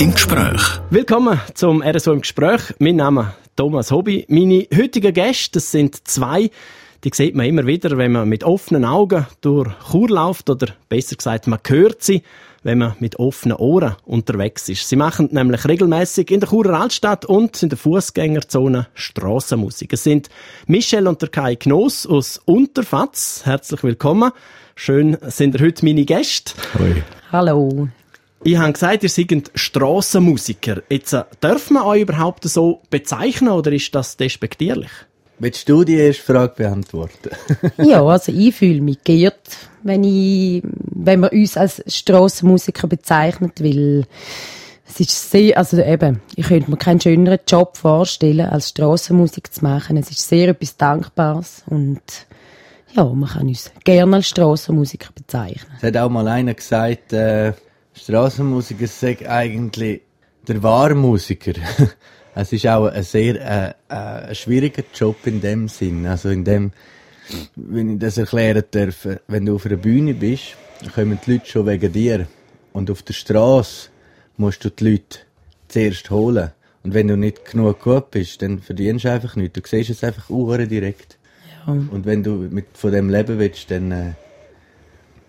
im Gespräch. Willkommen zum RSO im Gespräch. Mein Name ist Thomas Hobby. Meine heutigen Gäste, das sind zwei, die sieht man immer wieder, wenn man mit offenen Augen durch Chur läuft oder besser gesagt, man hört sie, wenn man mit offenen Ohren unterwegs ist. Sie machen nämlich regelmäßig in der Churer Altstadt und in der Fußgängerzone Strassenmusik. Es sind Michel und der Kai Knoss aus Unterfatz. Herzlich willkommen. Schön sind ihr heute meine Gäste. Hoi. Hallo. Ich habe gesagt, ihr seid Strassenmusiker. Jetzt, äh, darf man euch überhaupt so bezeichnen oder ist das despektierlich? Willst du die erste Frage beantworten? ja, also ich fühle mich geehrt, wenn, ich, wenn man uns als Strassenmusiker bezeichnet, weil es ist sehr, also eben, ich könnte mir keinen schöneren Job vorstellen, als Strassenmusik zu machen. Es ist sehr etwas Dankbares und ja, man kann uns gerne als Strassenmusiker bezeichnen. Es hat auch mal einer gesagt, äh, Strassenmusiker sei eigentlich der wahre Musiker. Es ist auch ein sehr äh, äh, ein schwieriger Job in dem Sinn. Also in dem, wenn ich das erklären darf, wenn du auf einer Bühne bist, kommen die Leute schon wegen dir. Und auf der Straße musst du die Leute zuerst holen. Und wenn du nicht genug gut bist, dann verdienst du einfach nichts. Du siehst es einfach uhren direkt. Ja. Und wenn du mit, von dem leben willst, dann äh,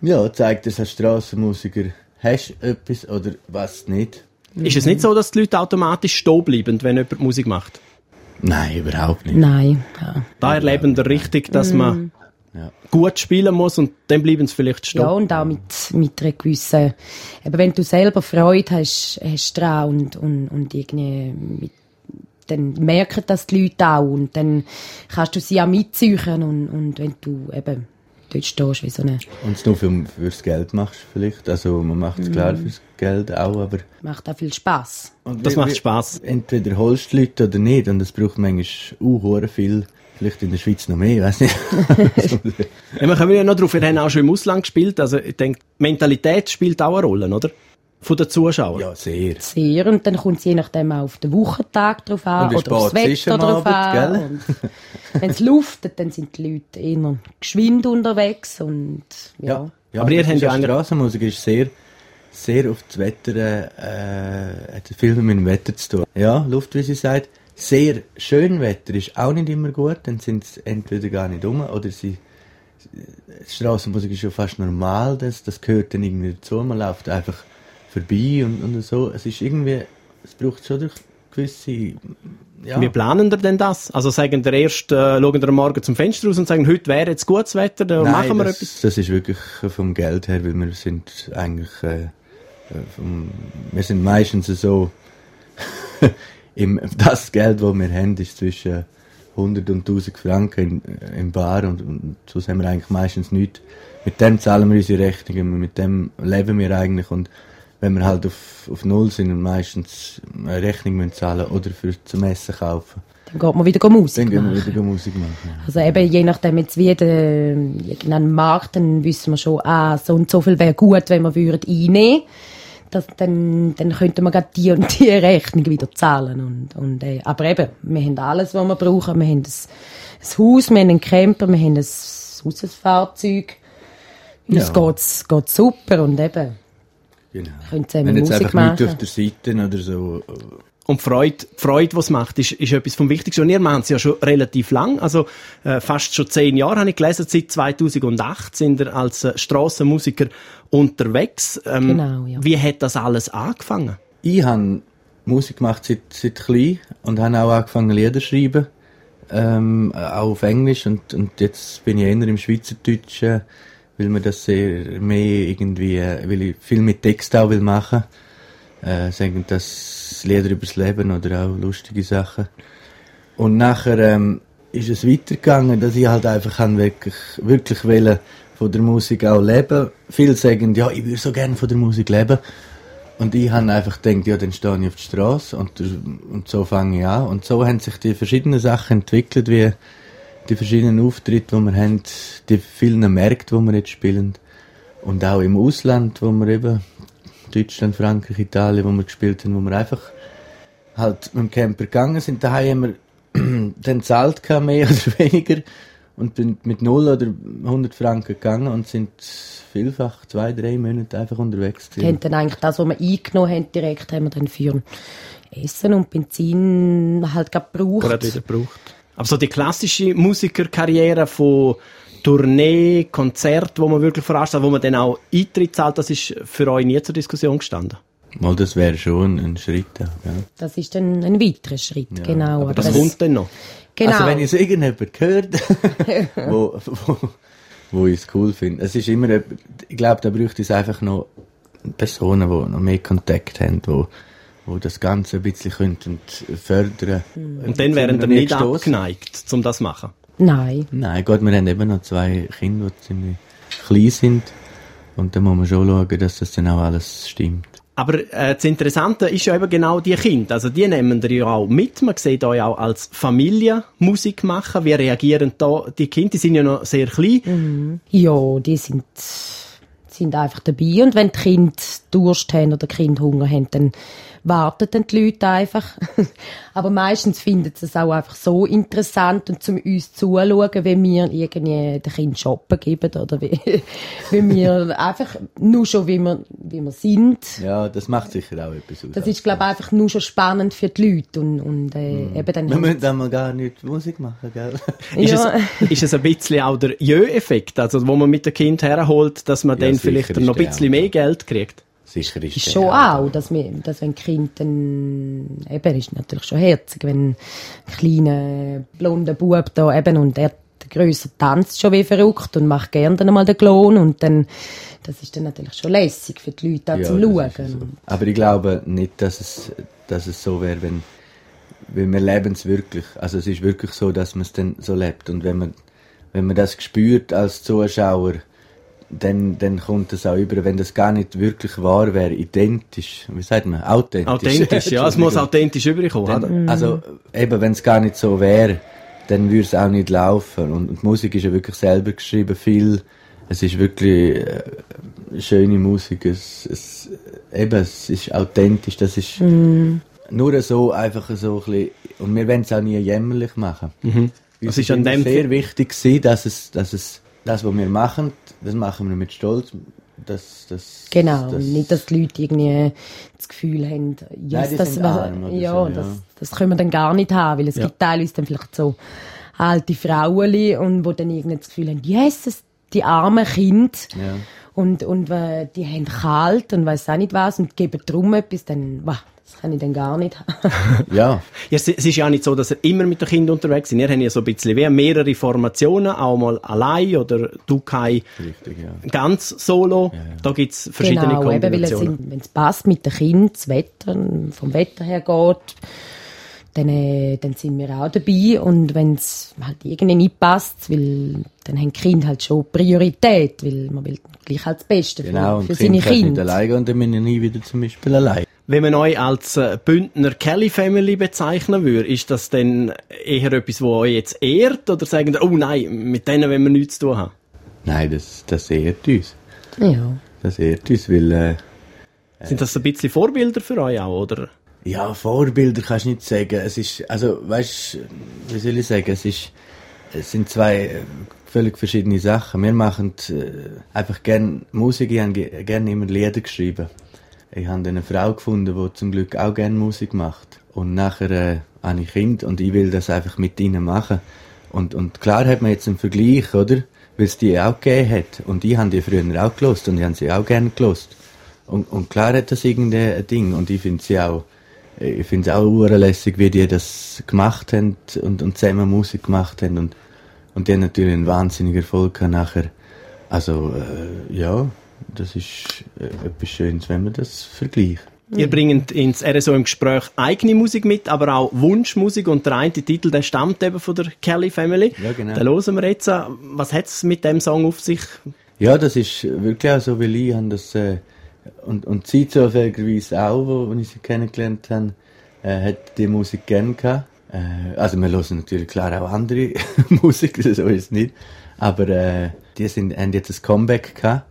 ja, zeigt es als Strassenmusiker, hast du etwas oder was nicht. Ist es nicht so, dass die Leute automatisch stehen bleiben, wenn jemand Musik macht? Nein, überhaupt nicht. Nein, ja. Da erleben wir richtig, dass man Ja. gut spielen muss und dann bleiben sie vielleicht stehen. Ja, und auch mit, mit einer gewissen, eben wenn du selber Freude hast, hast dran und, und, und irgendwie mit, dann merken das die Leute auch und dann kannst du sie auch mitziehen und, und wenn du eben dort stehst wie so eine, Und es nur für, fürs Geld machst vielleicht. Also man macht es klar fürs Geld auch, aber... macht auch viel Spaß. Und Das wie- macht Spaß. Entweder holst du die Leute oder nicht und es braucht manchmal auch viel. Vielleicht in der Schweiz noch mehr, ich weiß nicht. Ja, wir kommen ja noch drauf, wir haben auch schon im Ausland gespielt, also ich denke, Mentalität spielt auch eine Rolle, oder? Von den Zuschauern. ja, sehr. Sehr und dann kommt es je nachdem auch auf den Wochentag drauf an oder aufs spät ist Wetter drauf Abend, an. Wenn es luftet, dann sind die Leute eher geschwind unterwegs und ja. ja Aber ihr habt ja ja eine- Strassenmusik ist sehr, sehr auf das Wetter, äh, hat viel mit dem Wetter zu tun. Ja, Luft, wie sie sagt. Sehr schön Wetter ist auch nicht immer gut, dann sind sie entweder gar nicht um oder sie, Strassenmusik ist ja fast normal, das, das gehört dann irgendwie dazu, man läuft einfach vorbei und, und so. Es ist irgendwie, es braucht schon durch gewisse, ja. Wie planen ihr denn das? Also sagen ihr erst, äh, schauen am Morgen zum Fenster raus und sagen, heute wäre jetzt gutes Wetter, dann Nein, machen wir das, etwas? Das ist wirklich vom Geld her, weil wir sind eigentlich, äh, äh, vom, wir sind meistens so, im, das Geld, das wir haben, ist zwischen 100 und 1000 Franken in, im Bar und, und sonst haben wir eigentlich meistens nichts. Mit dem zahlen wir unsere Rechnungen, mit dem leben wir eigentlich und wenn wir halt auf, auf Null sind und meistens eine Rechnung müssen zahlen oder für zum Essen kaufen, Dann geht man wieder Musik dann gehen wir machen. wieder Musik machen. Also eben, je nachdem jetzt wie der, irgendein Markt, dann wissen wir schon, ah, so und so viel wäre gut, wenn wir würden einnehmen das, dann, dann könnte man gerade die und die Rechnung wieder zahlen. Und, und, äh, aber eben, wir haben alles, was wir brauchen. Wir haben ein, ein Haus, wir haben einen Camper, wir haben ein Hausfahrzeug. Uns Ja. geht's, geht's super und eben, Genau. können zusammen Wenn jetzt Musik einfach Leute machen. auf der Seite oder so, äh, Und die Freude, die Freude, es macht, ist, ist etwas vom Wichtigsten. Und ihr macht es ja schon relativ lang, also äh, fast schon zehn Jahre habe ich gelesen, seit 2008 sind ihr als äh, Strassenmusiker unterwegs. Ähm, Genau, ja. Wie hat das alles angefangen? Ich habe Musik gemacht seit, seit klein und habe auch angefangen Lieder zu schreiben, ähm, auch auf Englisch und, und jetzt bin ich eher im Schweizerdeutschen, weil mir das mehr irgendwie, äh, weil ich viel mit Text auch will machen, äh, sagen das Lieder übers Leben oder auch lustige Sachen. Und nachher ähm, ist es weitergegangen, dass ich halt einfach han wirklich, wirklich wollen von der Musik auch leben. Viele sagen, ja, ich würde so gerne von der Musik leben. Und ich habe einfach gedacht, ja, dann stehe ich auf der Straße und, und so fange ich an. Und so haben sich die verschiedenen Sachen entwickelt, wie die verschiedenen Auftritte, die wir haben, die vielen Märkte, die wir jetzt spielen. Und auch im Ausland, wo wir eben, Deutschland, Frankreich, Italien, wo wir gespielt haben, wo wir einfach halt mit dem Camper gegangen sind. Da haben wir dann zahlt mehr oder weniger. und bin mit 0 oder 100 Franken gegangen und sind vielfach zwei, drei Monate einfach unterwegs Wir haben dann eigentlich das, was wir eingenommen haben, direkt haben wir dann für Essen und Benzin halt gerade gebraucht. Gerade wieder gebraucht. Aber so die klassische Musikerkarriere von Tournee, Konzert, wo man wirklich veranstaltet, wo man dann auch Eintritt zahlt, das ist für euch nie zur Diskussion gestanden. Mal, das wäre schon ein Schritt. Ja. Das ist dann ein weiterer Schritt, Ja, genau. aber Das es- kommt dann noch. Genau. Also wenn es irgendjemand hört, wo, wo, wo ich es cool finde. Es ist immer, ich glaube, da bräuchte es einfach noch Personen, die noch mehr Kontakt haben, wo, wo das Ganze ein bisschen könnten fördern Und dann wären wir nicht abgeneigt, um das zu machen. Nein. Nein, Gott, wir haben eben noch zwei Kinder, die ziemlich klein sind. Und da muss man schon schauen, dass das dann auch alles stimmt. Aber äh, das Interessante ist ja eben genau die Kinder. Also die nehmen ihr ja auch mit. Man sieht euch auch als Familie Musik machen. Wie reagieren da die Kinder? Die sind ja noch sehr klein. Ja, die sind, sind einfach dabei. Und wenn die Kinder Durst haben oder Kinder Hunger haben, dann warten dann die Leute einfach. Aber meistens finden sie es auch einfach so interessant und zum uns zuschauen, wenn wir irgendwie den Kindern shoppen geben oder wie, wie wir einfach nur schon, wie wir, wie wir sind. Ja, das macht sicher auch etwas aus. Das ist, glaube ich, einfach nur schon spannend für die Leute. Und, und äh, eben dann wir müssen dann mal gar nicht Musik machen, gell? Ist, Ja. es, ist es ein bisschen auch der Jö-Effekt, also wo man mit dem Kind herholt, dass man Ja, dann vielleicht noch ein bisschen auch, mehr ja. Geld kriegt? Sicher ist ist schon auch. auch, dass, wir, dass wenn Kind dann, eben, ist natürlich schon herzig, wenn ein kleiner, blonder Bub da eben, und er, der Grösser tanzt schon wie verrückt und macht gerne dann einmal den Klon und dann, das ist dann natürlich schon lässig für die Leute auch Ja, zum Schauen. ist so. Aber ich glaube nicht, dass es, dass es so wäre, wenn, wenn wir leben es wirklich. Also es ist wirklich so, dass man es dann so lebt. Und wenn man, wenn man das spürt als Zuschauer, dann, dann kommt es auch über, wenn das gar nicht wirklich wahr wäre, identisch, wie sagt man, authentisch. Authentisch, ja, es muss authentisch überkommen. also eben, wenn es gar nicht so wäre, dann würde es auch nicht laufen. Und, und die Musik ist ja wirklich selber geschrieben, viel. Es ist wirklich äh, schöne Musik. Es, es, eben, es ist authentisch. Das ist nur so einfach so ein bisschen. Und wir wollen es auch nie jämmerlich machen. Mhm. Das Es ist ist an dem- sehr wichtig gewesen, dass es, dass es das, was wir machen, das machen wir mit Stolz. Das, das, Genau, das, nicht, dass die Leute irgendwie das Gefühl haben, yes, die das, was- ja, so, das, ja. das können wir dann gar nicht haben, weil es Ja. gibt teilweise dann vielleicht so alte Frauen, und wo dann irgendwie das Gefühl haben, yes, das, die armen Kinder, Ja. und, und äh, die haben kalt und weiß auch nicht was und geben drum etwas, dann, wah, das kann ich dann gar nicht haben. ja, Ja, es, es ist ja auch nicht so, dass ihr immer mit den Kindern unterwegs seid. Ihr habt ja so ein bisschen wie mehrere Formationen, auch mal allein oder du Kai richtig, ja. ganz solo. Da gibt's verschiedene genau, eben, weil es, Kombinationen. sind- wenn es passt mit den Kindern, das Wetter, vom Wetter her geht, dann, äh, dann sind wir auch dabei. Und wenn es halt irgendwie nicht passt, weil dann haben die Kinder halt schon Priorität, weil man will gleich halt das Beste Genau, für, für seine Kinder können nicht Kinder. alleine und dann bin ich nie wieder zum Beispiel allein. Wenn man euch als äh, Bündner Kelly Family bezeichnen würde, ist das dann eher etwas, wo euch jetzt ehrt? Oder sagen oh nein, mit denen wollen wir nichts zu tun haben? Nein, das, das ehrt uns. Ja. Das ehrt uns, weil, äh, Sind das ein bisschen Vorbilder für euch auch, oder? Ja, Vorbilder kannst du nicht sagen. Es ist, also, weißt wie soll ich sagen, es ist, es sind zwei äh, völlig verschiedene Sachen. Wir machen äh, einfach gern Musik, ich habe ge- gerne immer Lieder geschrieben. Ich habe eine Frau gefunden, die zum Glück auch gerne Musik macht. Und nachher äh, habe ich Kind und ich will das einfach mit ihnen machen. Und, und klar hat man jetzt einen Vergleich, oder? Weil es die auch gegeben hat. Und ich habe die früher auch gelost und ich habe sie auch gerne gelost. Und, und klar hat das irgendein Ding. Und ich finde sie auch, ich finde es auch urlässig, wie die das gemacht haben und, und zusammen Musik gemacht haben. Und, und die haben natürlich einen wahnsinnigen Erfolg gehabt nachher. Also, äh, ja, das ist äh, etwas Schönes, wenn man das vergleicht. Ihr bringt ins RSO im Gespräch eigene Musik mit, aber auch Wunschmusik und der eine Titel, der stammt eben von der Kelly Family. Ja, genau. Den hören wir jetzt. an. Was hat es mit dem Song auf sich? Ja, das ist wirklich auch so, weil ich habe das, äh, und, und sie zufälligerweise auch, wo, wo ich sie kennengelernt habe, äh, hat die Musik gern gehabt. Äh, also wir hören natürlich klar auch andere Musik, so ist es nicht. Aber äh, die sind, haben jetzt ein Comeback gehabt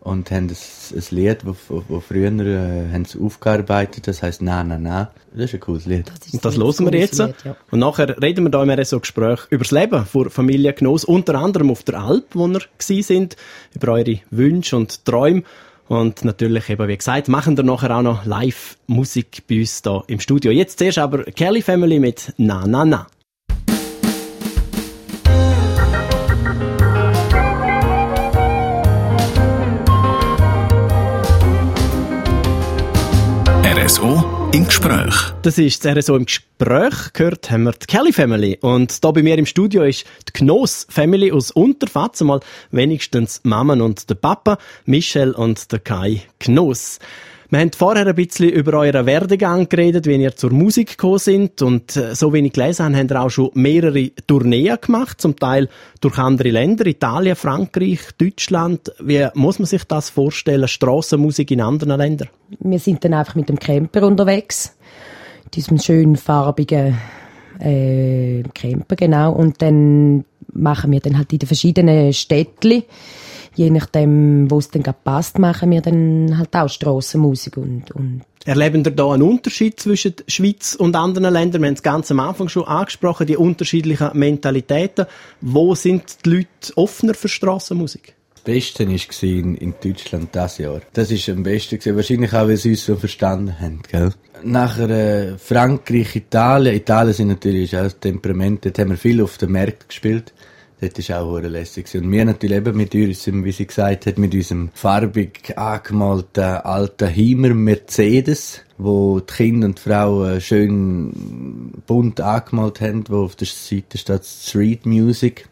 und haben ein, ein Lied, das wo früher äh, haben sie aufgearbeitet, das heißt Na Na Na. Das ist ein cooles Lied. Das und das hören wir jetzt. Lied, ja. Und nachher reden wir da in so Gespräch über das Leben von Familie Genoss, unter anderem auf der Alp, wo wir sind, über eure Wünsche und Träume. Und natürlich, eben, wie gesagt, machen wir nachher auch noch Live-Musik bei uns hier im Studio. Jetzt zuerst aber Kelly Family mit Na Na Na. RSO im Gespräch. Das ist das RSO im Gespräch. Gehört haben wir die Kelly Family. Und da bei mir im Studio ist die Gnoss Family aus Unterfatz. Mal wenigstens Mama und der Papa, Michelle und der Kai Gnoss. Wir haben vorher ein bisschen über euren Werdegang geredet, wie ihr zur Musik gekommen sind. Und äh, so wie ich gelesen habe, habt ihr auch schon mehrere Tourneen gemacht, zum Teil durch andere Länder, Italien, Frankreich, Deutschland. Wie muss man sich das vorstellen, Strassenmusik in anderen Ländern? Wir sind dann einfach mit dem Camper unterwegs, diesem schönen farbigen äh, Camper, genau. Und dann machen wir dann halt in den verschiedenen Städten je nachdem, wo es dann passt, machen wir dann halt auch Strassenmusik und, und Erleben ihr da einen Unterschied zwischen der Schweiz und anderen Ländern? Wir haben es ganz am Anfang schon angesprochen, die unterschiedlichen Mentalitäten. Wo sind die Leute offener für Strassenmusik? Das Beste war in, in Deutschland das Jahr. Das ist am besten gewesen. Wahrscheinlich auch, weil sie uns so verstanden haben, gell? Nachher äh, Frankreich, Italien. Italien sind natürlich auch Temperament. Dort haben wir viel auf den Märkten gespielt. Das war auch lässig. Und wir natürlich eben mit unserem, wie sie gesagt hat, mit unserem farbig angemalten alten Heimer Mercedes, wo die Kinder und die Frauen schön bunt angemalt haben, wo auf der Seite steht Street Music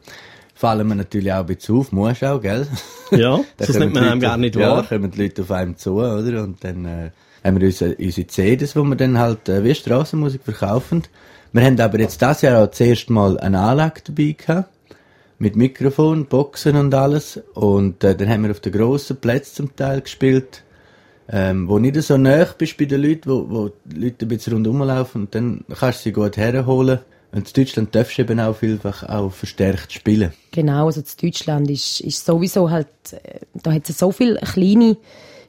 fallen wir natürlich auch ein bisschen auf, muss auch, gell? Ja, das nimmt man einem gar nicht wahr. Ja, kommen die Leute auf einem zu, oder? Und dann äh, haben wir unsere, unsere CDs, wo wir dann halt äh, wie Strassenmusik verkaufen. Wir haben aber jetzt das Jahr auch das erste Mal eine Anlage dabei gehabt mit Mikrofon, Boxen und alles. Und äh, dann haben wir auf den grossen Plätzen zum Teil gespielt, ähm, wo nicht so nah bist bei den Leuten, wo, wo die Leute ein bisschen rundherum laufen und dann kannst du sie gut herholen. Und in Deutschland darfst du eben auch vielfach auch verstärkt spielen. Genau, also in Deutschland ist, ist sowieso halt, äh, da hat es so viele kleine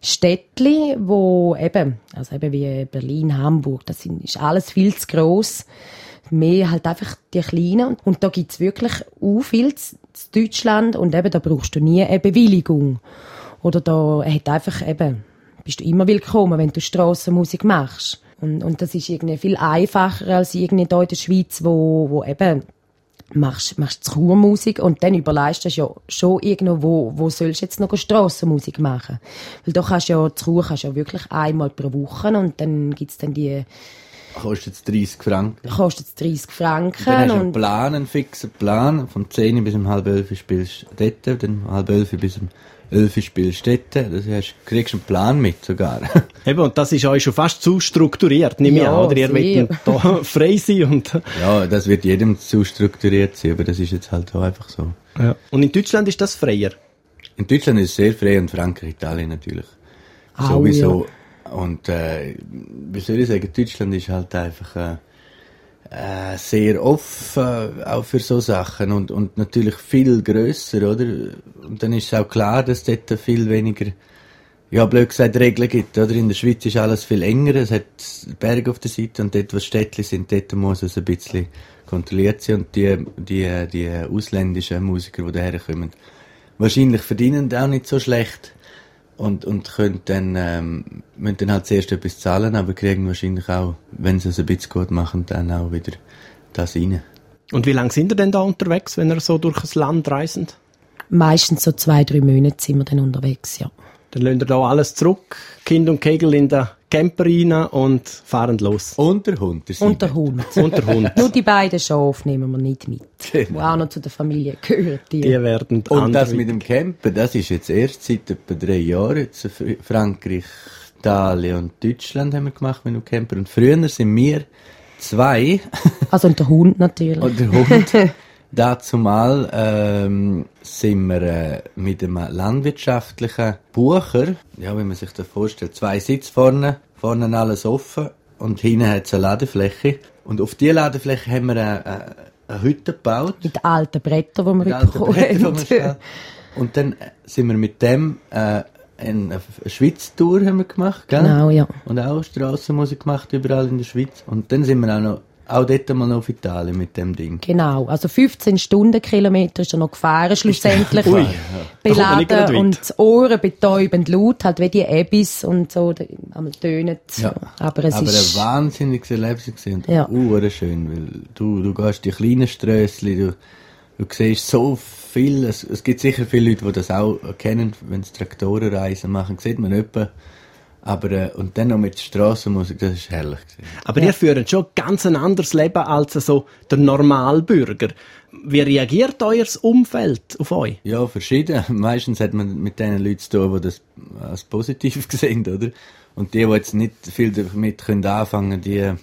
Städtli, wo eben, also eben wie Berlin, Hamburg, das sind, ist alles viel zu gross mehr halt einfach die Kleinen. Und da gibt's wirklich auch viel zu Deutschland und eben da brauchst du nie eine Bewilligung. Oder da hat einfach eben, bist du immer willkommen, wenn du Strassenmusik machst. Und, und das ist irgendwie viel einfacher als irgendwie hier in der Schweiz, wo, wo eben machst, machst Chormusik und dann überleist du ja schon irgendwo, wo, wo sollst du jetzt noch Strassenmusik machen? Weil da kannst du ja, Chor kannst du ja wirklich einmal pro Woche und dann gibt's dann die Kostet es 30 Franken. Kostet es 30 Franken. Dann hast du einen Plan, einen fixen Plan. Von 10 bis um halb 11 spielst du dort, dann halb 11 bis um 11 spielst du dort. Das heißt, du kriegst einen Plan mit sogar. Eben, und das ist euch schon fast zu strukturiert, nehme ja, ich an, oder? Ihr wollt da frei sein und... Ja, das wird jedem zu strukturiert sein, aber das ist jetzt halt auch einfach so. Ja. Und in Deutschland ist das freier? In Deutschland ist es sehr frei und Frankreich, Italien natürlich. Au, Sowieso. Ja und äh, wie soll ich sagen, Deutschland ist halt einfach äh, äh, sehr offen äh, auch für so Sachen und, und natürlich viel grösser, oder? Und dann ist es auch klar, dass dort viel weniger, ja blöd gesagt, Regeln gibt, oder? In der Schweiz ist alles viel enger, es hat Berge auf der Seite und dort, wo Städtchen sind, dort muss es ein bisschen kontrolliert sein und die, die, die ausländischen Musiker, die daher kommen, wahrscheinlich verdienen auch nicht so schlecht und, und können dann, ähm, müssen dann halt zuerst etwas zahlen, aber kriegen wahrscheinlich auch, wenn sie es ein bisschen gut machen, dann auch wieder das rein. Und wie lange sind ihr denn da unterwegs, wenn ihr so durch das Land reisen? Meistens so zwei, drei Monate sind wir dann unterwegs, ja. Dann lassen wir da alles zurück, Kind und Kegel in der Camper rein und fahren los. Und der Hund. Der und der Hund. und der Hund. Nur die beiden Schafe nehmen wir nicht mit. Genau. Die auch noch zu der Familie gehören. Die, die werden Und das mit dem Camper, das ist jetzt erst seit etwa drei Jahren. Jetzt Frankreich, Italien und Deutschland haben wir gemacht mit dem Camper. Und früher sind wir zwei. Also und der Hund natürlich. und der Hund. Dazu mal ähm, sind wir äh, mit einem landwirtschaftlichen Bucher, ja, wenn man sich das vorstellt, zwei Sitze vorne, vorne alles offen und hinten hat es eine Ladefläche. Und auf diese Ladefläche haben wir eine, eine, eine Hütte gebaut. Mit alten Brettern, die wir bekommen haben. Und dann sind wir mit dem äh, eine, eine Schweiz-Tour haben wir gemacht, gell? Genau, ja. Und auch Strassenmusik gemacht, überall in der Schweiz. Und dann sind wir auch noch, auch dort mal noch auf Italien mit dem Ding. Genau, also 15 Stundenkilometer ist er noch gefahren, schlussendlich. Ui, Beladen und die Ohren betäubend laut, halt wie die Ebbis und so, einmal tönen. Ja. Aber es Aber ist... ein wahnsinniges Erlebnis. Und Ja. uh, schön, weil du, du gehst die kleinen Strössli, du, du siehst so viel, es, es gibt sicher viele Leute, die das auch kennen, wenn sie Traktorenreisen machen, sieht man etwa. Aber, äh, und dann noch mit Strassenmusik, das ist herrlich gewesen. Aber ihr führt schon ganz ein anderes Leben als so der Normalbürger. Wie reagiert euer Umfeld auf euch? Ja, verschieden. Meistens hat man mit den Leuten zu tun, die das als positiv sehen, oder? Und die, die jetzt nicht viel damit können anfangen, die,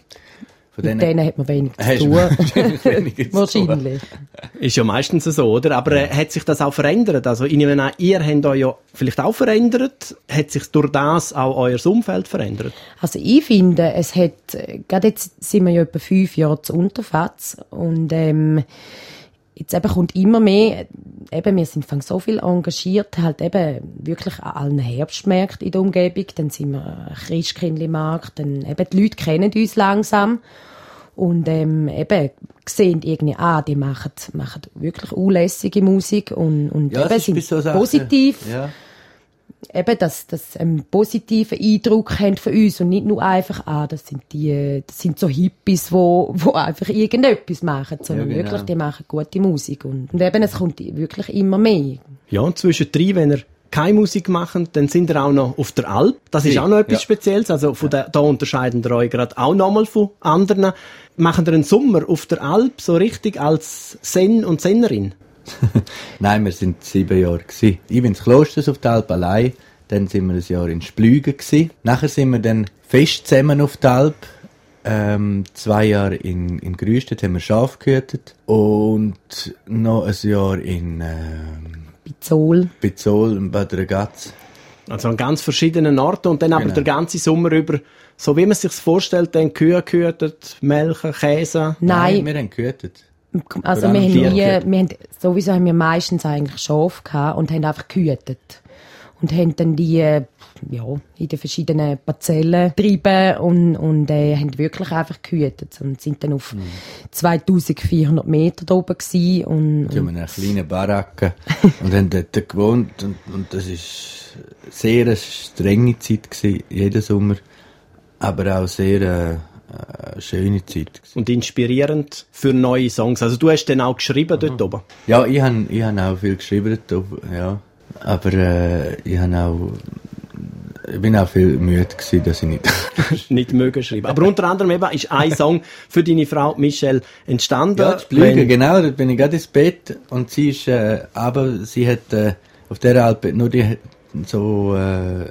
von Mit denen hat man wenig zu tun. du wahrscheinlich weniger zu tun. Wahrscheinlich. Ist ja meistens so, oder? Aber äh, hat sich das auch verändert? Also, ich nehme an, ihr habt euch ja vielleicht auch verändert. Hat sich durch das auch euer Umfeld verändert? Also ich finde, es hat, äh, gerade jetzt sind wir ja etwa fünf Jahre zu Unterfatz und ähm, jetzt eben kommt immer mehr, eben wir sind so viel engagiert, halt eben wirklich an allen Herbstmärkten in der Umgebung, dann sind wir Christkindlmarkt, dann eben die Leute kennen uns langsam. Und ähm, eben sehen irgendwie, ah, die machen, machen wirklich unlässige Musik und, und Ja, eben sind so positiv. Ja. Eben, dass, dass einen positiven Eindruck haben von uns und nicht nur einfach, ah, das sind die, das sind so Hippies, wo, wo einfach irgendetwas machen, sondern Ja, genau. wirklich, die machen gute Musik und, und eben, es kommt wirklich immer mehr. Ja, und zwischendrin, wenn ihr keine Musik macht, dann sind ihr auch noch auf der Alp. Das ist Ja, auch noch etwas ja. Spezielles. Also von der, da unterscheiden ihr euch gerade auch nochmal von anderen. Machen ihr einen Sommer auf der Alp so richtig als Sen und Sennerin? Nein, wir sind sieben Jahre gewesen. Ich bin ins Klosters auf der Alp allein. Dann sind wir ein Jahr in Splügen gewesen. Nachher sind wir dann fest zusammen auf der Alp. Ähm, zwei Jahre in, in Grüstedt haben wir Schaf gehütet. Und noch ein Jahr in ähm, Bizol. Bizol, in Bad Ragaz. Also an ganz verschiedenen Orten und dann aber Genau. der ganze Sommer über, so wie man sich vorstellt, dann Kühe gehütet, Melken, Käse. Nein, wir haben gehütet. Also wir haben nie, wir haben, sowieso haben wir meistens eigentlich Schafe gehabt und haben einfach gehütet. Und haben dann die, ja, in den verschiedenen Parzellen getrieben und, und äh, haben wirklich einfach gehütet und sind dann Mhm. auf 2400 Meter da oben gewesen und, Wir haben in einer kleinen Baracke und haben dort gewohnt und, und das ist sehr eine strenge Zeit gewesen, jeden Sommer, aber auch sehr äh, äh, schöne Zeit. Gewesen. Und inspirierend für neue Songs. Also du hast dann auch geschrieben Mhm. dort oben. Ja, ich habe ich hab auch viel geschrieben, dort, ja, aber äh, ich habe auch ich bin auch viel müde gewesen, dass ich nicht nicht mögen schreiben. Aber unter anderem eben ist ein Song für deine Frau Michelle entstanden. Ja, Wenn- genau, da bin ich gerade ins Bett und sie ist, äh, aber sie hat äh, auf der Alpe nur die so äh,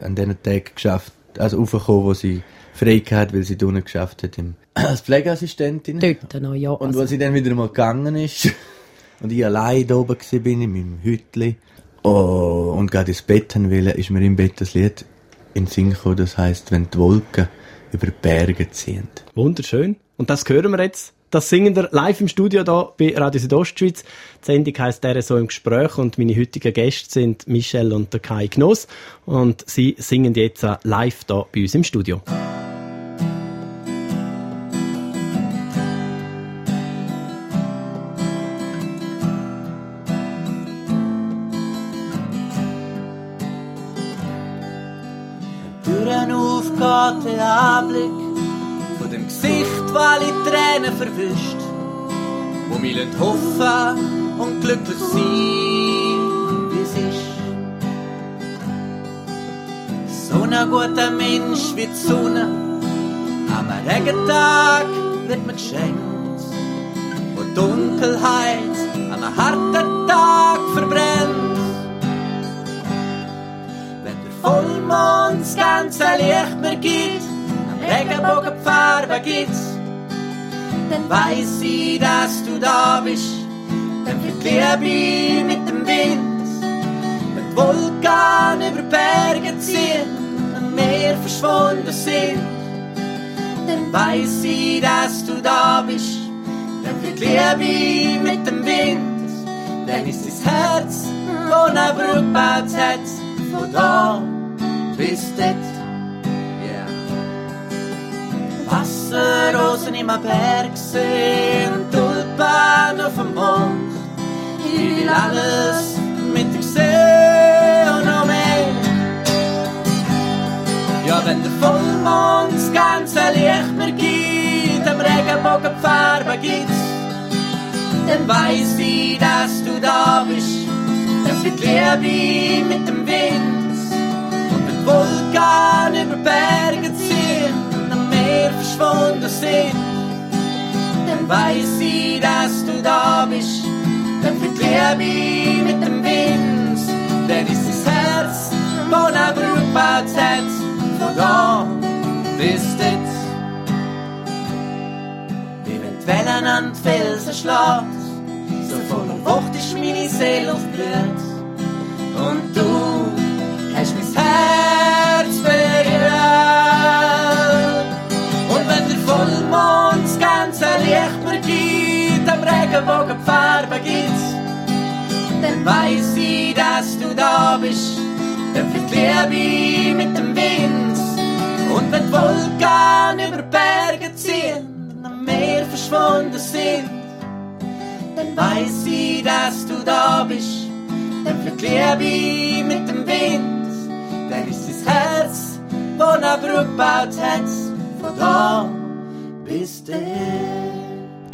an diesen Tagen geschafft, also aufgekommen, wo sie frei hat, weil sie da unten geschafft hat im, als Pflegeassistentin. dort noch, ja. Und also, als sie dann wieder mal gegangen ist und ich allein da oben bin, in meinem Hütli, oh, und gerade ins Bett haben wollte, ist mir im Bett das Lied in den Sinn gekommen, das heisst, wenn die Wolken über die Berge ziehen. Wunderschön. Und das hören wir jetzt. Das singen wir live im Studio da bei Radio Südostschweiz. Die Sendung heisst «Der so im Gespräch» und meine heutigen Gäste sind Michelle und der Kai Knoss. Und sie singen jetzt live da bei uns im Studio. Der Anblick von dem Gesicht, wo alle Tränen verwischt, wo lässt hoffen und glücklich sein, wie es ist. So ein guter Mensch wie die Sonne, am Regentag wird mir geschenkt, wo Dunkelheit einem harten Tag verbrennt. Das ganze Licht mir gibt, am Regenbogen Farbe gibt, dann weiß ich, dass du da bist. Dann wird Liebe mit dem Wind, wenn die Wolken über Berge ziehen, am Meer verschwunden sind. Dann weiß ich, dass du da bist. Dann wird Liebe mit dem Wind, dann ist dein Herz, wo eine Brücke gebaut hat, von da bis dort. Wasserrosen im Berg sehen, Tulpen auf dem Mond. Ich will alles mit dir sehen und noch mehr. Ja, wenn der Vollmond das ganze Licht mir gibt, dem Regenbogen die Farbe gibt, dann weiß ich, dass du da bist. Dann fliegt Liebe mit dem Wind. Und wenn Wolken über Berge ziehen Verschwunden sind, dann weiß ich, dass du da bist. Dann fliegt Liebe mit dem Wind. Dann ist das Herz, wo eine Brücke gebaut hat, von da bis dort. Wie wenn die Wellen an die Felsen schlagen so voller Wucht ist meine Seele auf Blut. Und du hast mein Herz berührt. Vollmond das ganze Licht gibt, am Regenbogen Farbe gibt, dann weiß ich, dass du da bist. Dann fliegt Liebe mit dem Wind. Und wenn die Wolken über Berge ziehen am Meer verschwunden sind, dann weiß ich, dass du da bist. Dann fliegt Liebe mit dem Wind. Dann ist das Herz, eine Brücke gebaut hat, von da bis der.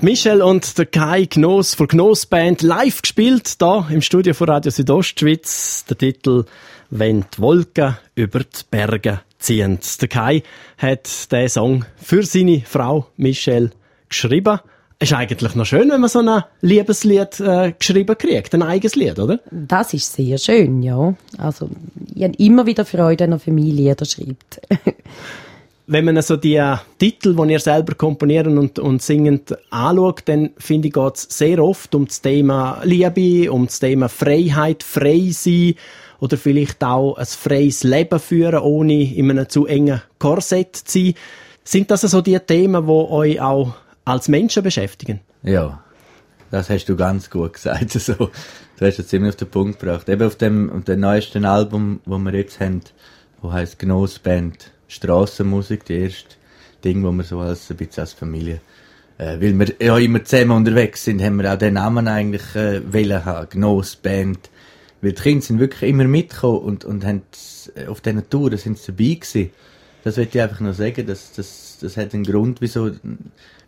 Michel und der Kai Gnoss von Gnoss Band live gespielt, da im Studio von Radio Südostschweiz. Der Titel «Wenn die Wolken über die Berge ziehen». Der Kai hat diesen Song für seine Frau Michel geschrieben. Ist eigentlich noch schön, wenn man so ein Liebeslied äh, geschrieben kriegt, ein eigenes Lied, oder? Das ist sehr schön, ja. Also, ich habe immer wieder Freude, wenn er für mich Lieder schreibt. wenn man so die äh, Titel, die ihr selber komponieren und, und singend anschaut, dann finde ich, geht es sehr oft um das Thema Liebe, um das Thema Freiheit, frei sein oder vielleicht auch ein freies Leben führen, ohne in einem zu engen Korsett zu sein. Sind das so die Themen, die euch auch als Menschen beschäftigen? Ja, das hast du ganz gut gesagt. Also, du hast es ziemlich auf den Punkt gebracht. Eben auf dem, auf dem neuesten Album, wo wir jetzt haben, wo heißt Genossband Strassenmusik, die erste Ding, wo wir so als, ein bisschen als Familie, äh, weil wir ja immer zusammen unterwegs sind, haben wir auch den Namen eigentlich, äh, wollen haben, Genossband. Weil die Kinder sind wirklich immer mitgekommen und, und haben, auf diesen Touren sind sie dabei gewesen. Das will ich einfach noch sagen, dass, das, das hat einen Grund, wieso,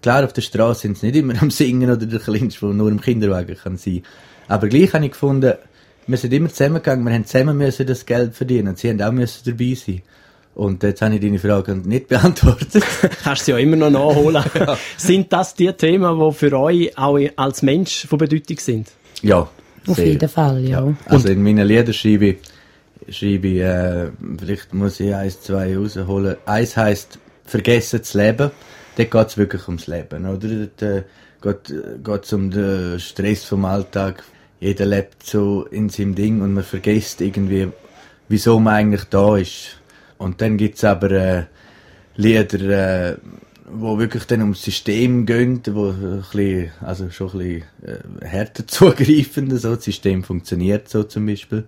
klar, auf der Straße sind sie nicht immer am Singen oder der Kleinste, der nur im Kinderwagen kann sein. Aber gleich habe ich gefunden, wir sind immer zusammengegangen, wir haben zusammen müssen das Geld verdienen sie haben auch müssen dabei sein. Und jetzt habe ich deine Frage nicht beantwortet. Kannst du ja immer noch nachholen. ja. Sind das die Themen, die für euch auch als Mensch von Bedeutung sind? Ja. Auf sehr. jeden Fall, ja. ja. Also in meinen Liedern schreibe ich, schreibe ich äh, vielleicht muss ich eins, zwei rausholen. Eins heisst «Vergessen zu leben». Dort geht es wirklich ums Leben, oder? Dort äh, geht es um den Stress vom Alltag. Jeder lebt so in seinem Ding und man vergisst irgendwie, wieso man eigentlich da ist. Und dann gibt's aber äh, Lieder, äh, wo wirklich dann ums System gehen, wo ein bisschen, also schon ein bisschen äh, härter zugreifen, so das System funktioniert so zum Beispiel.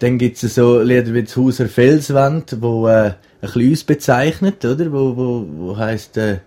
Dann gibt's so Lieder wie das Hauser Felswand, wo äh, ein bisschen uns bezeichnet, oder? Wo, wo, wo heisst, äh,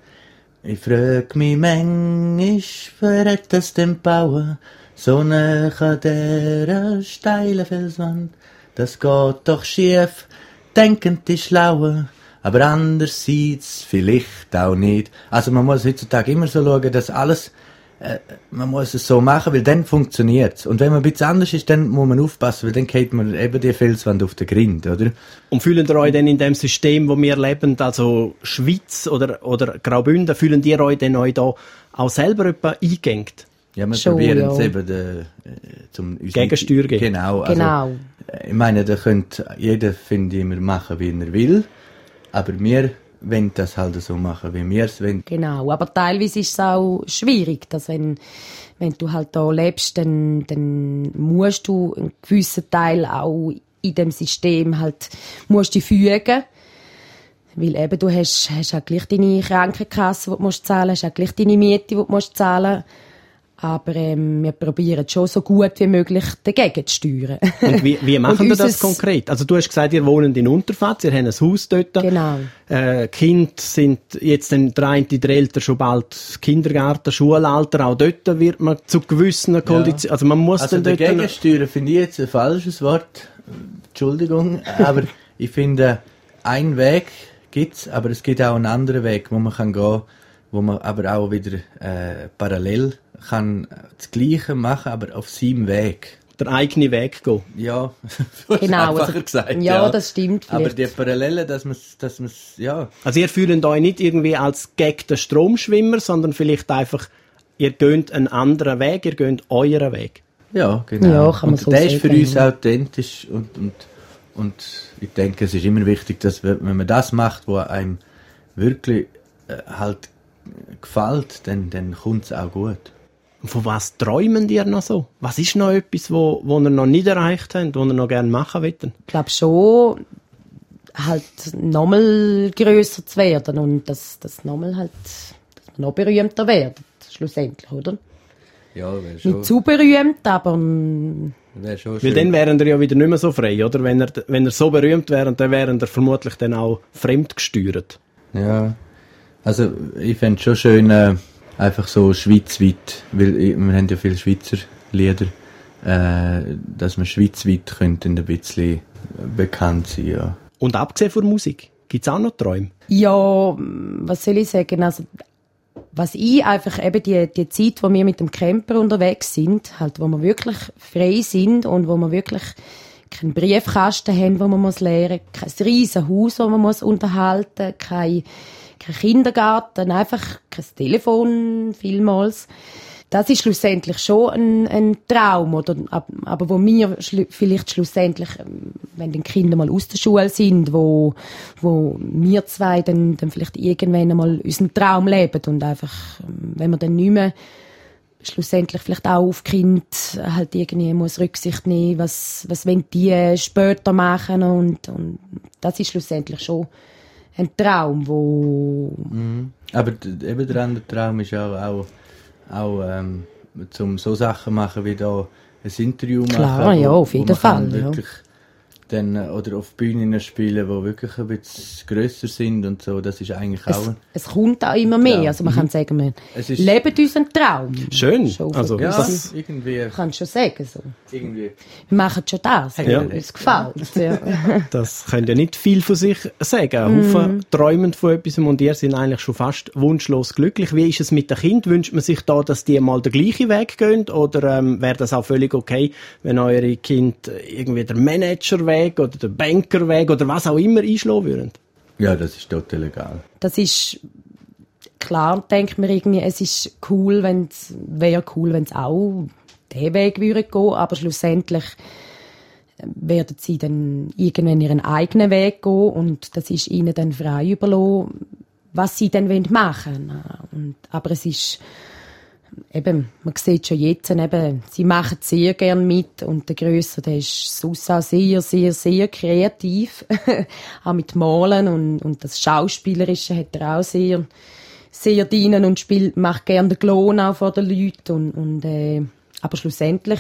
ich frag mich manchmal, wer hat das denn bauen? So nah an dieser steilen Felswand. Das geht doch schief, denken die Schlauen. Aber andererseits vielleicht auch nicht. Also man muss heutzutage immer so schauen, dass alles, äh, man muss es so machen, weil dann funktioniert's. Und wenn man ein bisschen anders ist, dann muss man aufpassen, weil dann geht man eben die Felswand auf den Grind, oder? Und fühlen ihr euch denn in dem System, wo wir leben, also Schweiz oder, oder Graubünden, fühlen ihr euch denn euch da auch selber etwa eingängt? Ja, wir probieren ja. es eben de, zum uns Gegensteuer geben. Genau. Also, Genau. Ich meine, da könnte jeder, finde ich, immer machen, wie er will. Aber wir wollen das halt so machen, wie wir es wollen. Genau, aber teilweise ist es auch schwierig, dass wenn, wenn du halt da lebst, dann, dann musst du einen gewissen Teil auch in dem System halt, musst dich fügen. Weil eben, du hast, hast auch gleich deine Krankenkasse, die du musst zahlen, hast auch gleich deine Miete, die du musst zahlen. Aber ähm, wir probieren schon so gut wie möglich dagegen zu steuern. Und wie, wie machen Und ihr das konkret? Also du hast gesagt, ihr wohnt in Unterfatz, ihr habt ein Haus dort. Genau. Äh, Kinder sind jetzt dann der eine, der Eltern schon bald Kindergarten, Schulalter. Auch dort wird man zu gewissen Konditionen, also man muss Also dann dort... dagegen steuern finde ich jetzt ein falsches Wort. Entschuldigung, aber ich finde, ein Weg gibt's, aber es gibt auch einen anderen Weg, wo man kann gehen, wo man aber auch wieder äh, parallel kann das Gleiche machen, aber auf seinem Weg. der eigene Weg gehen. Ja, Genau, einfacher also- gesagt. ja, das stimmt Aber vielleicht. die Parallele, dass man dass man's, ja, Also ihr fühlt euch nicht irgendwie als gegen den Stromschwimmer, sondern vielleicht einfach, ihr geht einen anderen Weg, ihr geht euren Weg. Ja, genau. Ja, kann man und so der ist für uns ja. authentisch und, und, und ich denke, es ist immer wichtig, dass wenn wenn man das macht, wo einem wirklich äh, halt gefällt, dann, dann kommt es auch gut. Und von was träumen ihr noch so? Was ist noch etwas, wo, wo ihr noch nicht erreicht habt, wo ihr noch gerne machen wollt? Ich glaube schon, halt nochmal grösser zu werden und dass das nochmal halt, dass wir noch berühmter werden, schlussendlich, oder? Ja, wäre schon, Nicht zu berühmt, aber mm, wär schon Weil dann wären ihr ja wieder nicht mehr so frei, oder? Wenn ihr, wenn ihr so berühmt wären, dann wären ihr vermutlich dann auch fremdgesteuert. Ja, also ich fände es schon schön, äh, einfach so schweizweit, weil wir haben ja viele Schweizer Lieder, äh, dass wir schweizweit könnten ein bisschen bekannt sein, ja. Und abgesehen von Musik, gibt es auch noch Träume? Ja, was soll ich sagen? Also, was ich einfach eben die, die Zeit, wo wir mit dem Camper unterwegs sind, halt, wo wir wirklich frei sind und wo wir wirklich keinen Briefkasten haben, wo man muss leeren, kein riesen Haus, wo man muss unterhalten, kein, kein Kindergarten, einfach kein Telefon vielmals. Das ist schlussendlich schon ein, ein Traum, oder? Ab- Aber wo wir schlu vielleicht schlussendlich, ähm, wenn die Kinder mal aus der Schule sind, wo, wo wir zwei dann, dann vielleicht irgendwann einmal unseren Traum leben und einfach, ähm, wenn wir dann nicht mehr schlussendlich vielleicht auch auf Kinder halt irgendwie muss Rücksicht nehmen, was, was wollen die später machen und, und das ist schlussendlich schon ein Traum, wo Aber d- eben der andere Traum ist auch, auch, auch ähm, zum so Sachen machen wie da ein Interview Klar, machen. ja, auf jeden Fall, ja. Dann, äh, oder auf Bühnen spielen, die wirklich ein bisschen grösser sind und so. Das ist eigentlich auch... es, ein- es kommt auch immer mehr. Traum. Also man kann sagen, wir Es ist- leben unseren Traum. Schön. Schon Also, so Ja, das- irgendwie, kann schon sagen so. irgendwie. Wir machen schon das, Ja. ja. uns gefällt. Ja. Das könnt ihr nicht viel von sich sagen. Ein Haufen träumen von etwas und ihr sind eigentlich schon fast wunschlos glücklich. Wie ist es mit den Kindern? Wünscht man sich da, dass die mal den gleichen Weg gehen? Oder ähm, wäre das auch völlig okay, wenn eure Kinder irgendwie den Managerweg oder den Bankerweg oder was auch immer einschlagen würden? Ja, das ist total egal. Das ist klar, denkt man irgendwie, es ist cool, wenn wäre cool, wenn es auch den Weg würde gehen, aber schlussendlich werden sie dann irgendwann ihren eigenen Weg gehen und das ist ihnen dann frei überlassen, was sie dann wollen machen und aber es ist eben, man sieht schon jetzt, eben, sie machen sehr gern mit und der Grösser, der ist sonst auch sehr, sehr, sehr kreativ, auch mit Malen und, und das Schauspielerische hat er auch sehr, sehr dienen und spielt, macht gern den Klon auch vor den Leuten und, und äh, aber schlussendlich